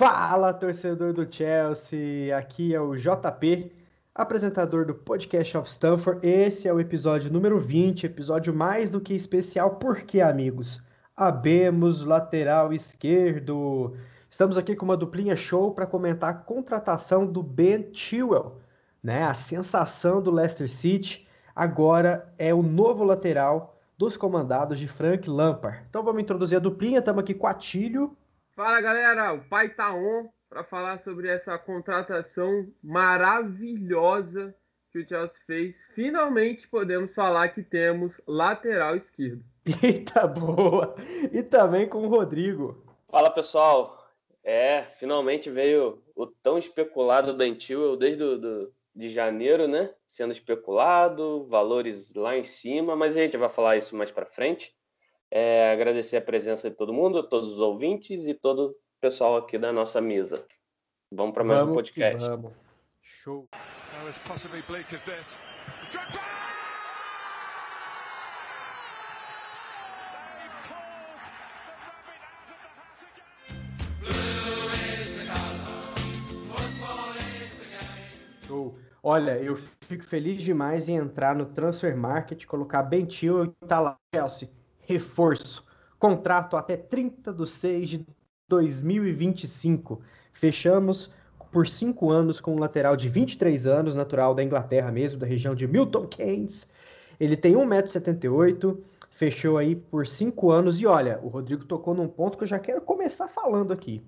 Fala, torcedor do Chelsea! Aqui é o JP, apresentador do Podcast of Stanford. Esse é o episódio número 20, episódio mais do que especial, porque, amigos, abemos lateral esquerdo. Estamos aqui com uma duplinha show para comentar a contratação do Ben Chilwell, né? A sensação do Leicester City. Agora é o novo lateral dos comandados de Frank Lampard. Então vamos introduzir a duplinha. Estamos aqui com Atílio. Fala galera, o pai tá on para falar sobre essa contratação maravilhosa que o Chelsea fez. Finalmente podemos falar que temos lateral esquerdo. Eita boa! E também com o Rodrigo. Fala pessoal, é, finalmente veio o tão especulado Dentil desde do, do, de janeiro, né? Sendo especulado, valores lá em cima, mas a gente vai falar isso mais para frente. É, agradecer a presença de todo mundo, todos os ouvintes e todo o pessoal aqui da nossa mesa. Vamos para mais vamos um podcast. Vamos. Show. Show. Olha, eu fico feliz demais em entrar no Transfer Market, colocar Bentil e tá lá, Chelsea reforço. Contrato até 30 de 6 de 2025. Fechamos por cinco anos com um lateral de 23 anos, natural da Inglaterra mesmo, da região de Milton Keynes. Ele tem 1,78m, fechou aí por cinco anos. E olha, o Rodrigo tocou num ponto que eu já quero começar falando aqui.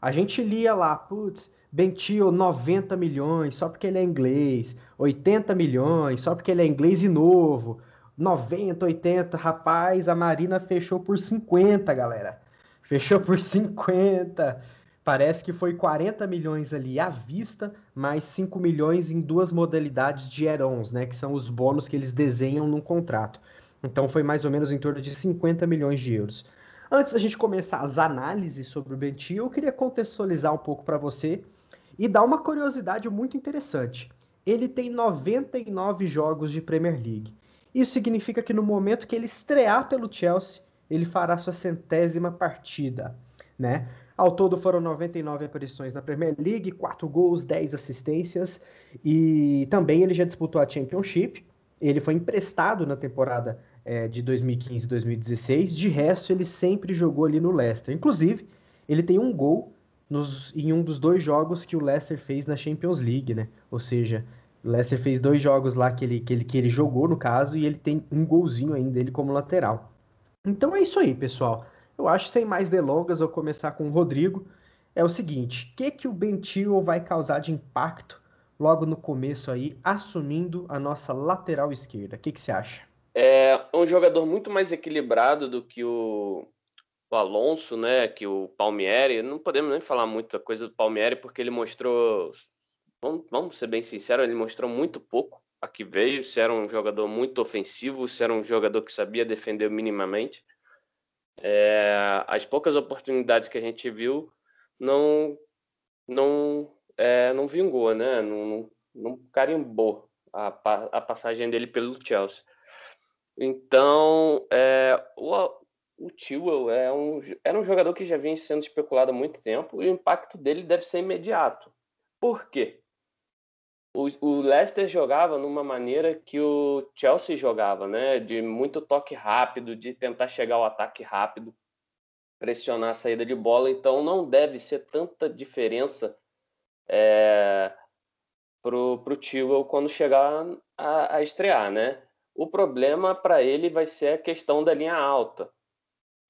A gente lia lá, putz, Bentil 90 milhões só porque ele é inglês, 80 milhões só porque ele é inglês e novo. 90, 80, rapaz, a Marina fechou por 50, galera. Fechou por 50. Parece que foi 40 milhões ali à vista, mais 5 milhões em duas modalidades de add-ons, né, que são os bônus que eles desenham num contrato. Então foi mais ou menos em torno de 50 milhões de euros. Antes da gente começar as análises sobre o Bentil, eu queria contextualizar um pouco para você e dar uma curiosidade muito interessante. Ele tem 99 jogos de Premier League. Isso significa que no momento que ele estrear pelo Chelsea, ele fará sua centésima partida, né? Ao todo foram 99 aparições na Premier League, 4 gols, 10 assistências e também ele já disputou a Championship. Ele foi emprestado na temporada é, de 2015-2016. De resto, ele sempre jogou ali no Leicester. Inclusive, ele tem um gol nos, em um dos dois jogos que o Leicester fez na Champions League, né? Ou seja, o Leicester fez dois jogos lá que ele, que, ele, que ele jogou, no caso, e ele tem um golzinho ainda dele como lateral. Então é isso aí, pessoal. Eu acho, sem mais delongas, eu começar com o Rodrigo. É o seguinte, o que, que o Bentil vai causar de impacto logo no começo aí, assumindo a nossa lateral esquerda? O que, que você acha? É um jogador muito mais equilibrado do que o, o Alonso, né? Que o Palmieri. Não podemos nem falar muita coisa do Palmieri, porque ele mostrou vamos, vamos ser bem sinceros, ele mostrou muito pouco a que veio, se era um jogador muito ofensivo, se era um jogador que sabia defender minimamente. É, as poucas oportunidades que a gente viu não não é, não vingou, né? Não, não, não carimbou a, a, passagem dele pelo Chelsea. Então, é, o, o Tewell é um, era um jogador que já vinha sendo especulado há muito tempo e o impacto dele deve ser imediato. Por quê? O, Leicester jogava numa maneira que o Chelsea jogava, né? De muito toque rápido, de tentar chegar ao ataque rápido, pressionar a saída de bola. Então não deve ser tanta diferença é, pro, pro Tio quando chegar a, a estrear, né? O problema para ele vai ser a questão da linha alta.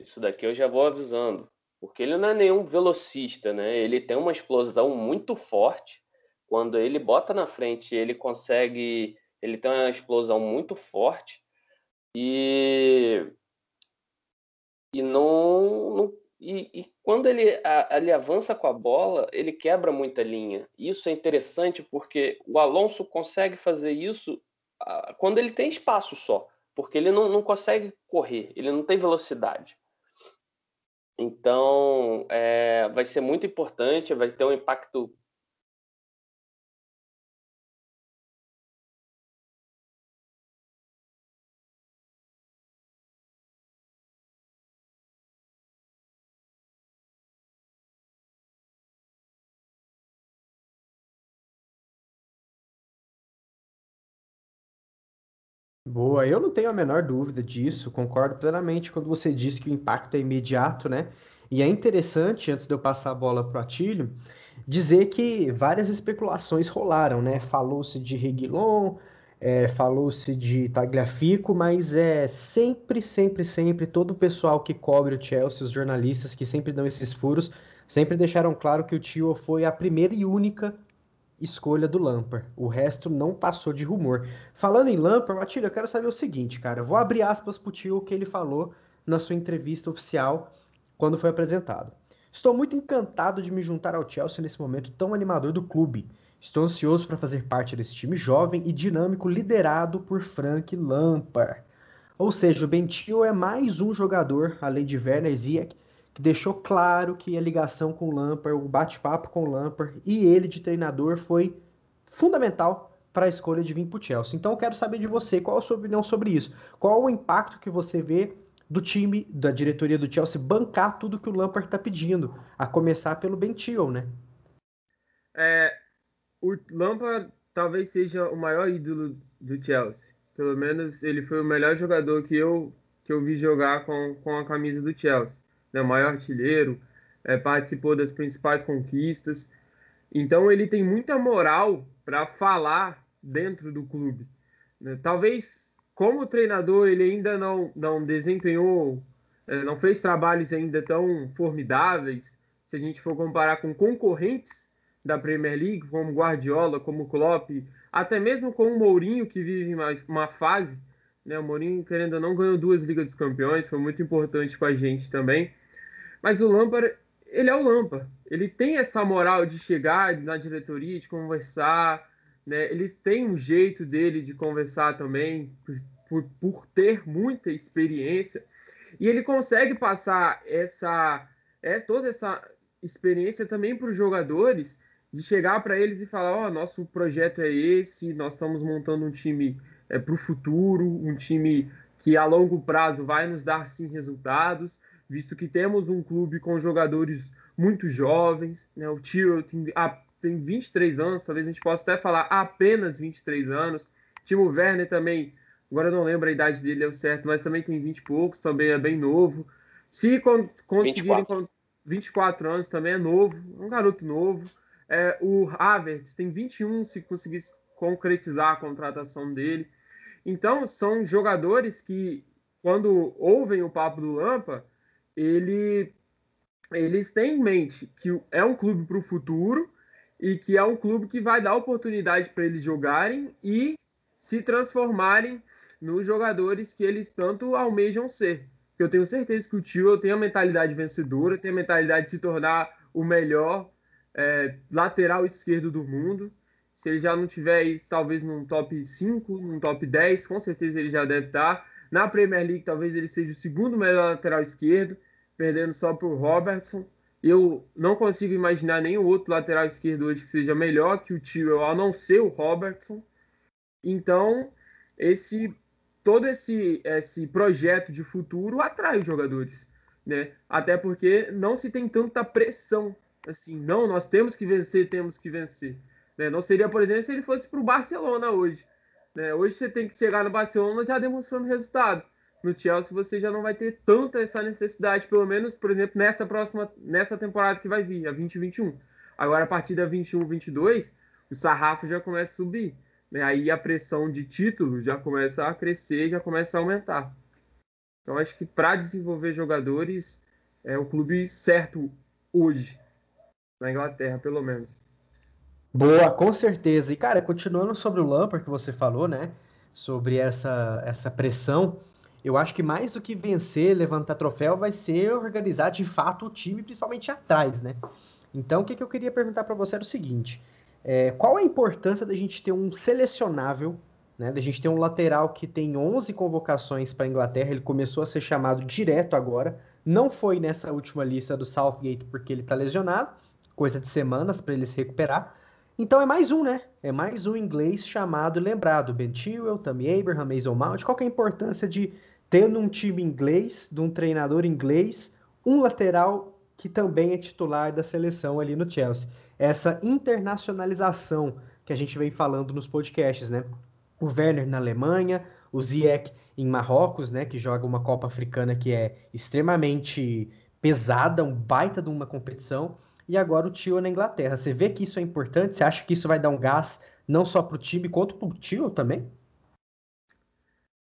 Isso daqui eu já vou avisando. Porque ele não é nenhum velocista, né? Ele tem uma explosão muito forte quando ele bota na frente, ele consegue, ele tem uma explosão muito forte e e não, não e, e, quando ele, a, ele avança com a bola, ele quebra muita linha. Isso é interessante porque o Alonso consegue fazer isso quando ele tem espaço só, porque ele não, não consegue correr, ele não tem velocidade. Então, é, vai ser muito importante, vai ter um impacto Boa, eu não tenho a menor dúvida disso, concordo plenamente quando você diz que o impacto é imediato, né? E é interessante, antes de eu passar a bola para o Atílio, dizer que várias especulações rolaram, né? Falou-se de Reguilon, é, falou-se de Tagliafico, mas é sempre, sempre, sempre todo o pessoal que cobre o Chelsea, os jornalistas que sempre dão esses furos, sempre deixaram claro que o Tio foi a primeira e única escolha do Lampard. O resto não passou de rumor. Falando em Lampard, Matilha, eu quero saber o seguinte, cara. Vou abrir aspas pro Tio que ele falou na sua entrevista oficial quando foi apresentado. Estou muito encantado de me juntar ao Chelsea nesse momento tão animador do clube. Estou ansioso para fazer parte desse time jovem e dinâmico liderado por Frank Lampard. Ou seja, o Bentil é mais um jogador, além de Werner Ziyech, que deixou claro que a ligação com o Lampard, o bate-papo com o Lampard e ele de treinador foi fundamental para a escolha de vir para o Chelsea. Então eu quero saber de você, qual a sua opinião sobre isso? Qual o impacto que você vê do time, da diretoria do Chelsea, bancar tudo que o Lampard está pedindo, a começar pelo Bentil, né? É, o Lampard talvez seja o maior ídolo do Chelsea. Pelo menos ele foi o melhor jogador que eu, que eu vi jogar com, com a camisa do Chelsea. Né? Maior artilheiro, é, participou das principais conquistas. Então ele tem muita moral para falar dentro do clube. Né? Talvez como treinador ele ainda não, não desempenhou, é, não fez trabalhos ainda tão formidáveis, se a gente for comparar com concorrentes da Premier League, como Guardiola, como Klopp, até mesmo com o Mourinho, que vive mais uma fase, né? O Mourinho, querendo ou não, ganhou duas Ligas dos Campeões, foi muito importante com a gente também. Mas o Lampard, ele é o Lampard. Ele tem essa moral de chegar na diretoria, de conversar, né? Eles têm um jeito dele de conversar também, por, por ter muita experiência, e ele consegue passar essa, essa toda essa experiência também para os jogadores, de chegar para eles e falar: Ó, oh, nosso projeto é esse, nós estamos montando um time é, para o futuro, um time que a longo prazo vai nos dar sim resultados, visto que temos um clube com jogadores muito jovens, né? O Tio tem, ah, tem 23 anos, talvez a gente possa até falar apenas 23 anos. Timo Werner também, agora eu não lembro a idade dele é o certo, mas também tem 20 e poucos, também é bem novo. Se con conseguirem 24. 24 anos também é novo, um garoto novo. É, o Havertz tem 21 se conseguir concretizar a contratação dele. Então, são jogadores que, quando ouvem o papo do Lampa, ele, eles têm em mente que é um clube para o futuro e que é um clube que vai dar oportunidade para eles jogarem e se transformarem nos jogadores que eles tanto almejam ser. Eu tenho certeza que o Tio tem a mentalidade vencedora, tem a mentalidade de se tornar o melhor é, lateral esquerdo do mundo. Se ele já não tiver talvez num top 5, num top 10, com certeza ele já deve estar. Na Premier League, talvez ele seja o segundo melhor lateral esquerdo, perdendo só para o Robertson. Eu não consigo imaginar nenhum outro lateral esquerdo hoje que seja melhor que o Tio, a não ser o Robertson. Então, esse todo esse, esse projeto de futuro atrai os jogadores, né? Até porque não se tem tanta pressão assim, não, nós temos que vencer, temos que vencer. Né? Não seria, por exemplo, se ele fosse para o Barcelona hoje. Né? Hoje você tem que chegar no Barcelona já demonstrando resultado. No Chelsea você já não vai ter tanta essa necessidade, pelo menos, por exemplo, nessa próxima, nessa temporada que vai vir, a 2021. Agora, a partir da 21, 22, o sarrafo já começa a subir. Né? Aí a pressão de título já começa a crescer, já começa a aumentar. Então, acho que para desenvolver jogadores é o clube certo hoje na Inglaterra, pelo menos. Boa, com certeza. E, cara, continuando sobre o Lampard que você falou, né? Sobre essa, essa pressão, eu acho que mais do que vencer, levantar troféu, vai ser organizar de fato o time, principalmente atrás, né? Então, o que, que eu queria perguntar para você era o seguinte: é, qual a importância da gente ter um selecionável, né? Da gente ter um lateral que tem 11 convocações para a Inglaterra, ele começou a ser chamado direto agora, não foi nessa última lista do Southgate porque ele está lesionado coisa de semanas para ele se recuperar. Então é mais um, né? É mais um inglês chamado lembrado. Ben Chilwell, Tammy Abraham, Mason Mount. Qual é a importância de ter num time inglês, de um treinador inglês, um lateral que também é titular da seleção ali no Chelsea? Essa internacionalização que a gente vem falando nos podcasts, né? o Werner na Alemanha, o Ziyech em Marrocos, né, que joga uma Copa Africana que é extremamente pesada, um baita de uma competição, e agora o Tio na Inglaterra. Você vê que isso é importante? Você acha que isso vai dar um gás não só para o time, quanto para o Tio também?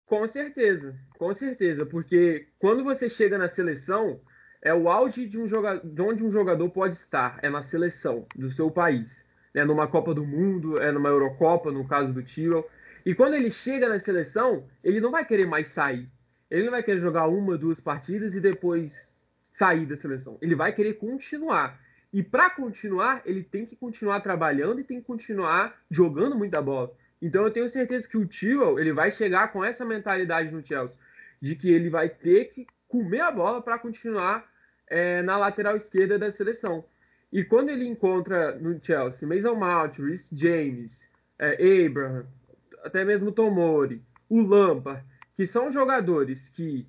Com certeza, com certeza, porque quando você chega na seleção, é o auge de, um jogador, de onde um jogador pode estar, é na seleção do seu país. É numa Copa do Mundo, é numa Eurocopa, no caso do Tio. E quando ele chega na seleção, ele não vai querer mais sair. Ele não vai querer jogar uma, duas partidas e depois sair da seleção. Ele vai querer continuar. E para continuar, ele tem que continuar trabalhando e tem que continuar jogando muita bola. Então eu tenho certeza que o Tio ele vai chegar com essa mentalidade no Chelsea, de que ele vai ter que comer a bola para continuar é, na lateral esquerda da seleção. E quando ele encontra no Chelsea Mason Mount, James, é, Abraham, até mesmo Tomori, o Lampard, que são jogadores que,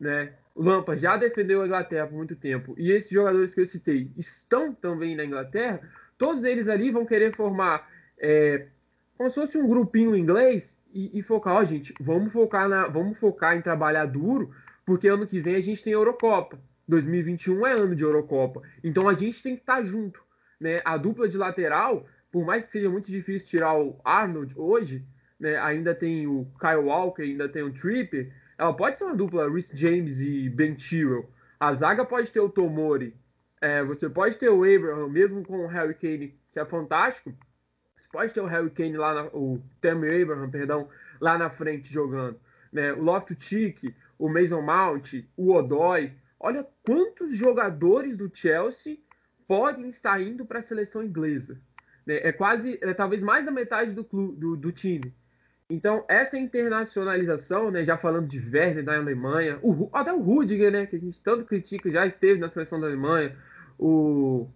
né, o Lampard já defendeu a Inglaterra por muito tempo, e esses jogadores que eu citei estão também na Inglaterra, todos eles ali vão querer formar é, como se fosse um grupinho inglês e, e focar, ó, gente, vamos focar, na, vamos focar em trabalhar duro, porque ano que vem a gente tem Eurocopa. 2021 é ano de Eurocopa. Então a gente tem que estar tá junto. Né? A dupla de lateral, por mais que seja muito difícil tirar o Arnold hoje, né? ainda tem o Kyle Walker, ainda tem o Tripper, ela pode ser uma dupla Rhys James e Ben Chilwell. A zaga pode ter o Tomori. É, você pode ter o Abraham, mesmo com o Harry Kane, que é fantástico. Você pode ter o Harry Kane lá, na, o Tammy Abraham, perdão, lá na frente jogando. Né? O Loftus-Cheek, o Mason Mount, o Odoi. Olha quantos jogadores do Chelsea podem estar indo para a seleção inglesa. Né? É quase, é talvez mais da metade do, clube, do, do time. Então, essa internacionalização, né, já falando de Werner da Alemanha, o, até o Rudiger, né, que a gente tanto critica, já esteve na seleção da Alemanha, o,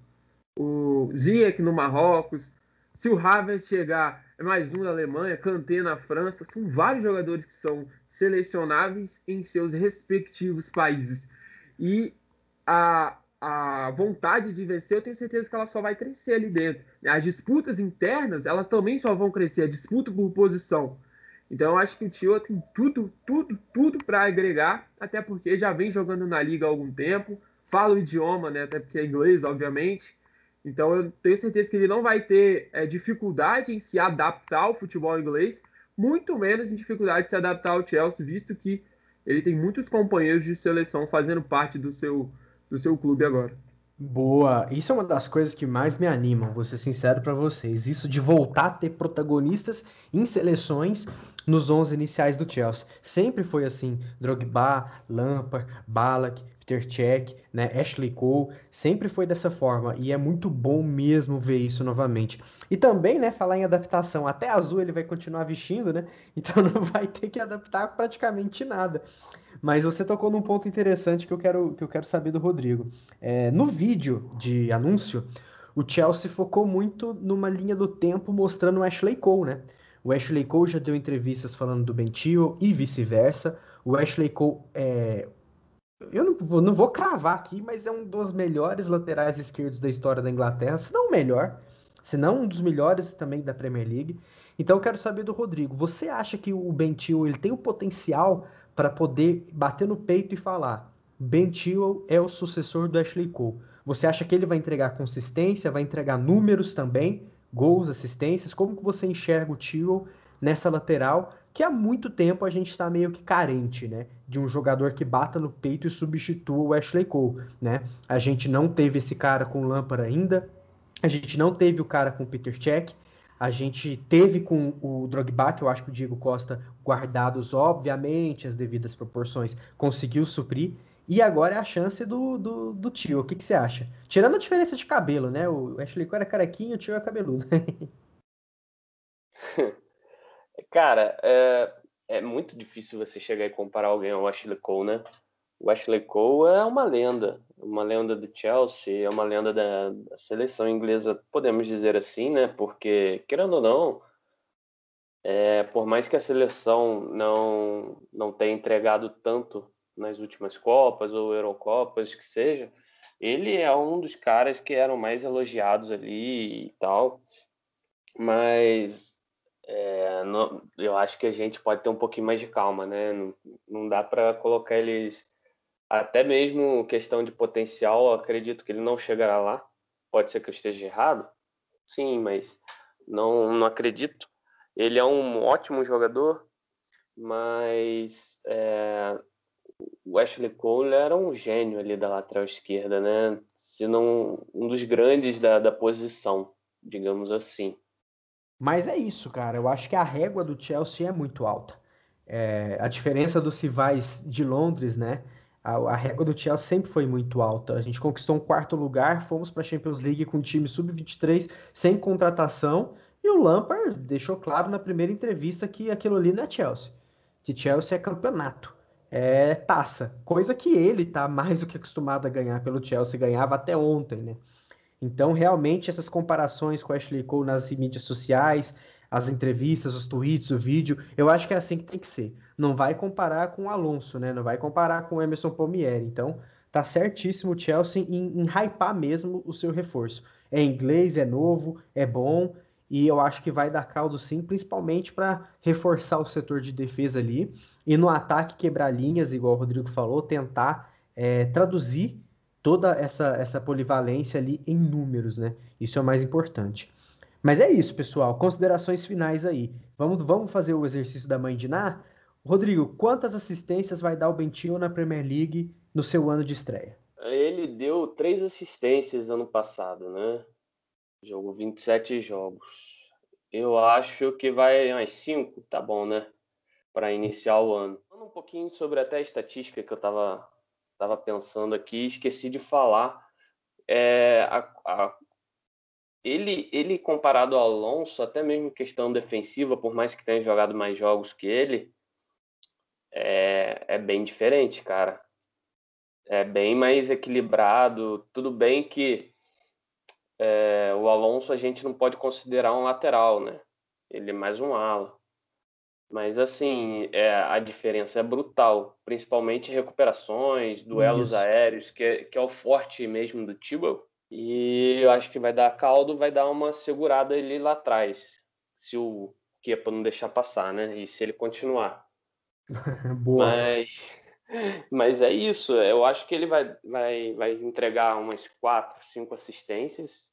o Ziyech no Marrocos, se o Havertz chegar, é mais um da Alemanha, Kanté na França, são vários jogadores que são selecionáveis em seus respectivos países. E a, a vontade de vencer, eu tenho certeza que ela só vai crescer ali dentro. As disputas internas, elas também só vão crescer, a disputa por posição. Então eu acho que o Tio tem tudo, tudo, tudo para agregar, até porque já vem jogando na liga há algum tempo, fala o idioma, né? Até porque é inglês, obviamente. Então eu tenho certeza que ele não vai ter é, dificuldade em se adaptar ao futebol inglês, muito menos em dificuldade de se adaptar ao Chelsea, visto que ele tem muitos companheiros de seleção fazendo parte do seu, do seu clube agora. Boa, isso é uma das coisas que mais me animam, vou ser sincero para vocês. Isso de voltar a ter protagonistas em seleções nos 11 iniciais do Chelsea. Sempre foi assim, Drogba, Lampard, Balak, Cech, né, Ashley Cole, sempre foi dessa forma e é muito bom mesmo ver isso novamente. E também, né, falar em adaptação, até azul ele vai continuar vestindo, né? Então não vai ter que adaptar praticamente nada. Mas você tocou num ponto interessante que eu quero, que eu quero saber do Rodrigo. É, no vídeo de anúncio, o Chelsea focou muito numa linha do tempo mostrando o Ashley Cole, né? O Ashley Cole já deu entrevistas falando do Ben e vice-versa. O Ashley Cole é, eu não vou, não vou cravar aqui, mas é um dos melhores laterais esquerdos da história da Inglaterra, se não o melhor, se não um dos melhores também da Premier League. Então eu quero saber do Rodrigo, você acha que o Ben ele tem o potencial para poder bater no peito e falar Ben é o sucessor do Ashley Cole? Você acha que ele vai entregar consistência, vai entregar números também, gols, assistências? Como que você enxerga o Chilwell nessa lateral que há muito tempo a gente está meio que carente, né? De um jogador que bata no peito e substitua o Ashley Cole, né? A gente não teve esse cara com o Lampard ainda, a gente não teve o cara com o Peter Cech, a gente teve com o Drogba, que eu acho que o Diego Costa, guardados, obviamente, as devidas proporções, conseguiu suprir. E agora é a chance do, do, do tio. O que, que você acha? Tirando a diferença de cabelo, né? O Ashley Cole é carequinho, o tio é cabeludo. Cara, é, é muito difícil você chegar e comparar alguém ao Ashley Cole, né? O Ashley Cole é uma lenda, uma lenda do Chelsea, é uma lenda da, da, seleção inglesa, podemos dizer assim, né? Porque, querendo ou não, é, por mais que a seleção não, não tenha entregado tanto nas últimas Copas ou Eurocopas, que seja, ele é um dos caras que eram mais elogiados ali e tal. Mas É, eu acho que a gente pode ter um pouquinho mais de calma, né? Não, não dá para colocar eles. Até mesmo questão de potencial, acredito que ele não chegará lá. Pode ser que eu esteja errado, sim, mas não, não acredito. Ele é um ótimo jogador, mas é, o Ashley Cole era um gênio ali da lateral esquerda, né? Se não um dos grandes da, da posição, digamos assim. Mas é isso, cara. Eu acho que a régua do Chelsea é muito alta. É, a diferença dos rivais de Londres, né? A, a, régua do Chelsea sempre foi muito alta. A gente conquistou um quarto lugar, fomos para a Champions League com um time sub-23 sem contratação. E o Lampard deixou claro na primeira entrevista que aquilo ali não é Chelsea. Que Chelsea é campeonato, é taça. Coisa que ele tá mais do que acostumado a ganhar pelo Chelsea, ganhava até ontem, né? Então, realmente, essas comparações com Ashley Cole nas mídias sociais, as entrevistas, os tweets, o vídeo, eu acho que é assim que tem que ser. Não vai comparar com o Alonso, né? Não vai comparar com o Emerson Palmieri. Então, tá certíssimo o Chelsea em, em hypar mesmo o seu reforço. É inglês, é novo, é bom, e eu acho que vai dar caldo sim, principalmente para reforçar o setor de defesa ali e no ataque quebrar linhas, igual o Rodrigo falou, tentar é, traduzir toda essa, essa polivalência ali em números, né? Isso é o mais importante. Mas é isso, pessoal. Considerações finais aí. Vamos, vamos fazer o exercício da mãe de Ná? Rodrigo, quantas assistências vai dar o Bentinho na Premier League no seu ano de estreia? Ele deu três assistências ano passado, né? Jogou 27 jogos. Eu acho que vai umas 5, tá bom, né? Para iniciar o ano. Falando um pouquinho sobre até a estatística que eu tava estava pensando aqui, esqueci de falar. É, a, a, ele, ele comparado ao Alonso, até mesmo questão defensiva, por mais que tenha jogado mais jogos que ele, é, é bem diferente, cara. É bem mais equilibrado. Tudo bem que é, o Alonso a gente não pode considerar um lateral, né? Ele é mais um ala. Mas assim, é, a diferença é brutal, principalmente recuperações, duelos Isso. aéreos, que é, que é o forte mesmo do Thibaut. E eu acho que vai dar caldo, vai dar uma segurada ali lá atrás, se o Kepa não deixar passar, né? E se ele continuar. Boa. Mas, mas é isso, eu acho que ele vai, vai, vai entregar umas quatro, cinco assistências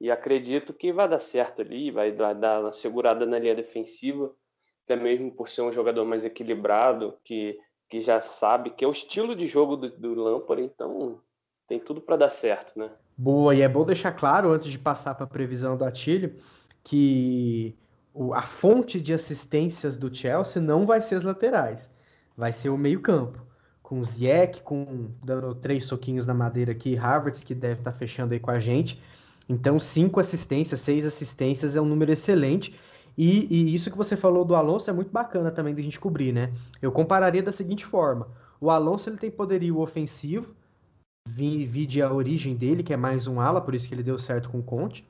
e acredito que vai dar certo ali, vai dar, dar uma segurada na linha defensiva até mesmo por ser um jogador mais equilibrado, que, que já sabe que é o estilo de jogo do, do Lampard, então tem tudo para dar certo, né? Boa, e é bom deixar claro, antes de passar para a previsão do Atílio, que o, a fonte de assistências do Chelsea não vai ser as laterais, vai ser o meio-campo. Com o Ziyech, com dando três soquinhos na madeira aqui, Harvard, que deve estar tá fechando aí com a gente. Então, cinco assistências, seis assistências é um número excelente. E, e, isso que você falou do Alonso é muito bacana também de a gente cobrir, né? Eu compararia da seguinte forma: o Alonso ele tem poderio ofensivo, vide a origem dele, que é mais um ala, por isso que ele deu certo com o Conte.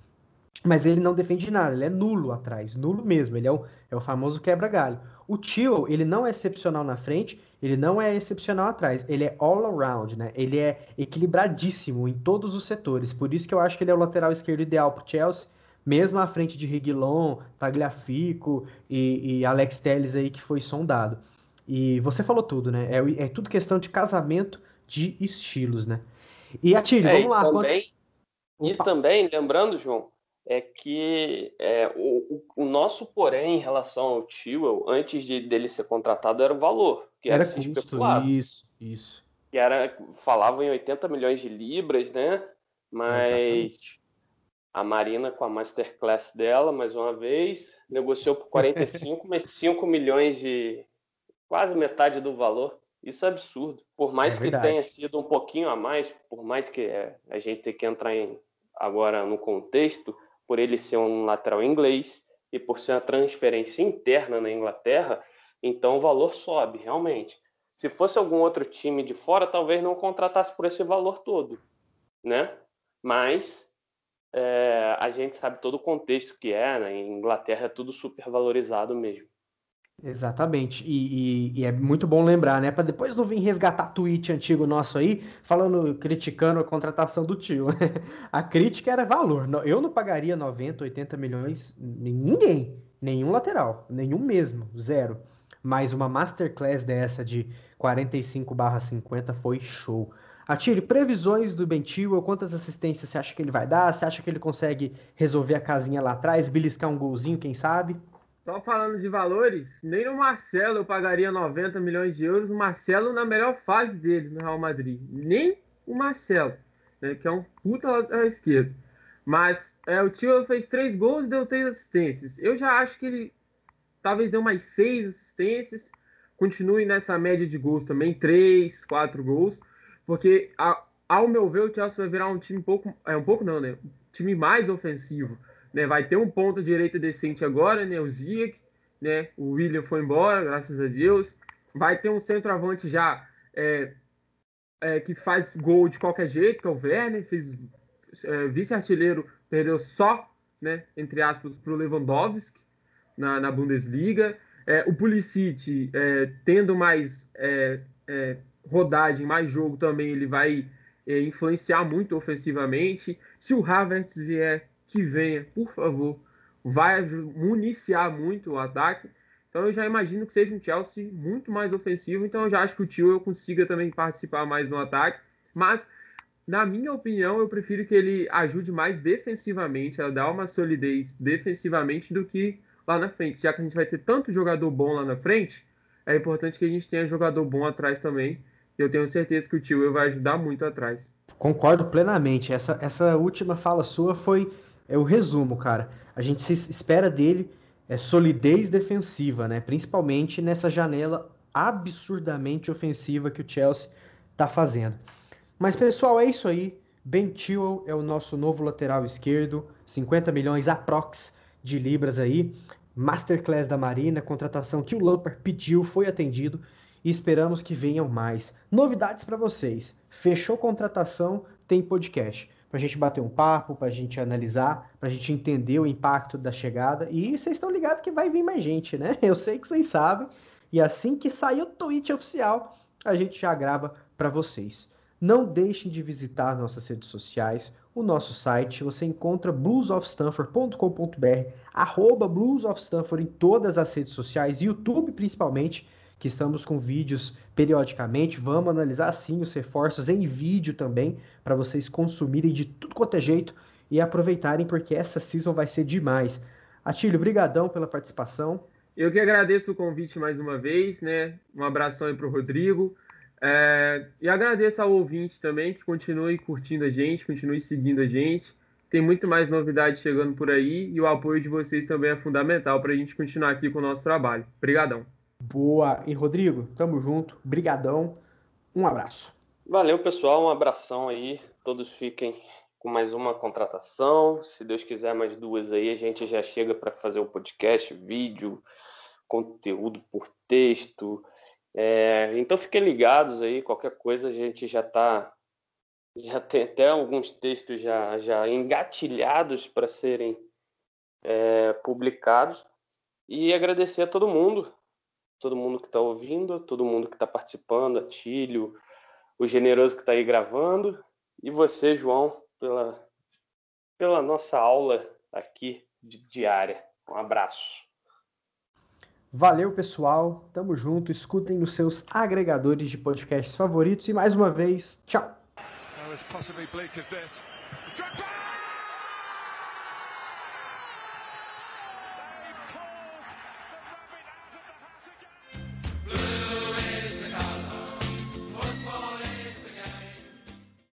Mas ele não defende nada, ele é nulo atrás, nulo mesmo, ele é o, é o famoso quebra-galho. O Tio, ele não é excepcional na frente, ele não é excepcional atrás, ele é all around, né? Ele é equilibradíssimo em todos os setores, por isso que eu acho que ele é o lateral esquerdo ideal para o Chelsea mesmo à frente de Reguilon, Tagliafico e, e, Alex Telles aí que foi sondado. E você falou tudo, né? É, é tudo questão de casamento de estilos, né? E Atílio, é, vamos lá. Também, quando... E também, lembrando, João, é que é, o, o, nosso porém em relação ao Tio, antes de, dele ser contratado, era o valor, que era, era custo, especulado. Isso, isso. Que era, falavam em 80 milhões de libras, né? Mas Exatamente. A Marina, com a masterclass dela, mais uma vez, negociou por 45, mas 5 milhões de. quase metade do valor. Isso é absurdo. Por mais é que tenha sido um pouquinho a mais, por mais que é, a gente tenha que entrar em, agora no contexto, por ele ser um lateral inglês e por ser uma transferência interna na Inglaterra, então o valor sobe, realmente. Se fosse algum outro time de fora, talvez não contratasse por esse valor todo, né? Mas é, a gente sabe todo o contexto que é, né? Em Inglaterra é tudo super valorizado mesmo. Exatamente, e, e, e, é muito bom lembrar, né? Para depois não vir resgatar tweet antigo nosso aí, falando, criticando a contratação do tio. a crítica era valor. Eu não pagaria 90, 80 milhões, ninguém, nenhum lateral, nenhum mesmo, zero. Mas uma masterclass dessa de 45/50 foi show. Atire, previsões do Bentil, quantas assistências você acha que ele vai dar? Você acha que ele consegue resolver a casinha lá atrás, beliscar um golzinho, quem sabe? Só falando de valores, nem o Marcelo eu pagaria 90 milhões de euros. O Marcelo na melhor fase dele no Real Madrid. Nem o Marcelo, né, que é um puta lateral esquerdo. Mas é, o Tio fez três gols e deu três assistências. Eu já acho que ele talvez deu mais seis assistências. Continue nessa média de gols também, três, quatro gols. Porque, a, ao meu ver, o Chelsea vai virar um time um pouco. É um pouco não, né? Um time mais ofensivo. Né? Vai ter um ponto direita decente agora, né? O Ziyech, né? O William foi embora, graças a Deus. Vai ter um centroavante já é, é, que faz gol de qualquer jeito, que é o Werner, fez é, vice-artilheiro, perdeu só, né? Entre aspas, para o Lewandowski na, na Bundesliga. É, o Pulisic, é, tendo mais é, rodagem, mais jogo também, ele vai influenciar muito ofensivamente. Se o Havertz vier que venha, por favor, vai municiar muito o ataque. Então eu já imagino que seja um Chelsea muito mais ofensivo. Então eu já acho que o Tio eu consiga também participar mais no ataque. Mas, na minha opinião, eu prefiro que ele ajude mais defensivamente, a dar uma solidez defensivamente do que lá na frente. Já que a gente vai ter tanto jogador bom lá na frente, é importante que a gente tenha jogador bom atrás também. Eu tenho certeza que o Tio vai ajudar muito atrás. Concordo plenamente. Essa, essa última fala sua foi é o resumo, cara. A gente se espera dele é solidez defensiva, né? Principalmente nessa janela absurdamente ofensiva que o Chelsea está fazendo. Mas pessoal, é isso aí. Ben Chilwell é o nosso novo lateral esquerdo, 50 milhões aprox de libras aí. Masterclass da Marina, contratação que o Lampard pediu, foi atendido e esperamos que venham mais. Novidades para vocês. Fechou contratação, tem podcast para a gente bater um papo, para a gente analisar, para a gente entender o impacto da chegada. E vocês estão ligados que vai vir mais gente, né? Eu sei que vocês sabem. E assim que sair o tweet oficial, a gente já grava para vocês. Não deixem de visitar nossas redes sociais, o nosso site. Você encontra bluesofstanford.com.br, arroba bluesofstanford em todas as redes sociais, YouTube principalmente que estamos com vídeos periodicamente. Vamos analisar sim os reforços em vídeo também, para vocês consumirem de tudo quanto é jeito e aproveitarem, porque essa season vai ser demais. Atílio, brigadão pela participação. Eu que agradeço o convite mais uma vez, né? Um abração aí para o Rodrigo. É... e agradeço ao ouvinte também que continue curtindo a gente, continue seguindo a gente. Tem muito mais novidades chegando por aí e o apoio de vocês também é fundamental para a gente continuar aqui com o nosso trabalho. Obrigadão. Boa. E Rodrigo, tamo junto. Brigadão. Um abraço. Valeu, pessoal. Um abração aí. Todos fiquem com mais uma contratação. Se Deus quiser, mais duas aí, a gente já chega para fazer o podcast, vídeo, conteúdo por texto. É, então fiquem ligados aí, qualquer coisa a gente já está já tem até alguns textos já, já engatilhados para serem é, publicados. E agradecer a todo mundo todo mundo que está ouvindo, todo mundo que está participando, Atílio, o generoso que está aí gravando, e você, João, pela, pela nossa aula aqui de, diária. Um abraço. Valeu, pessoal. Tamo junto. Escutem nos seus agregadores de podcasts favoritos. E mais uma vez, tchau.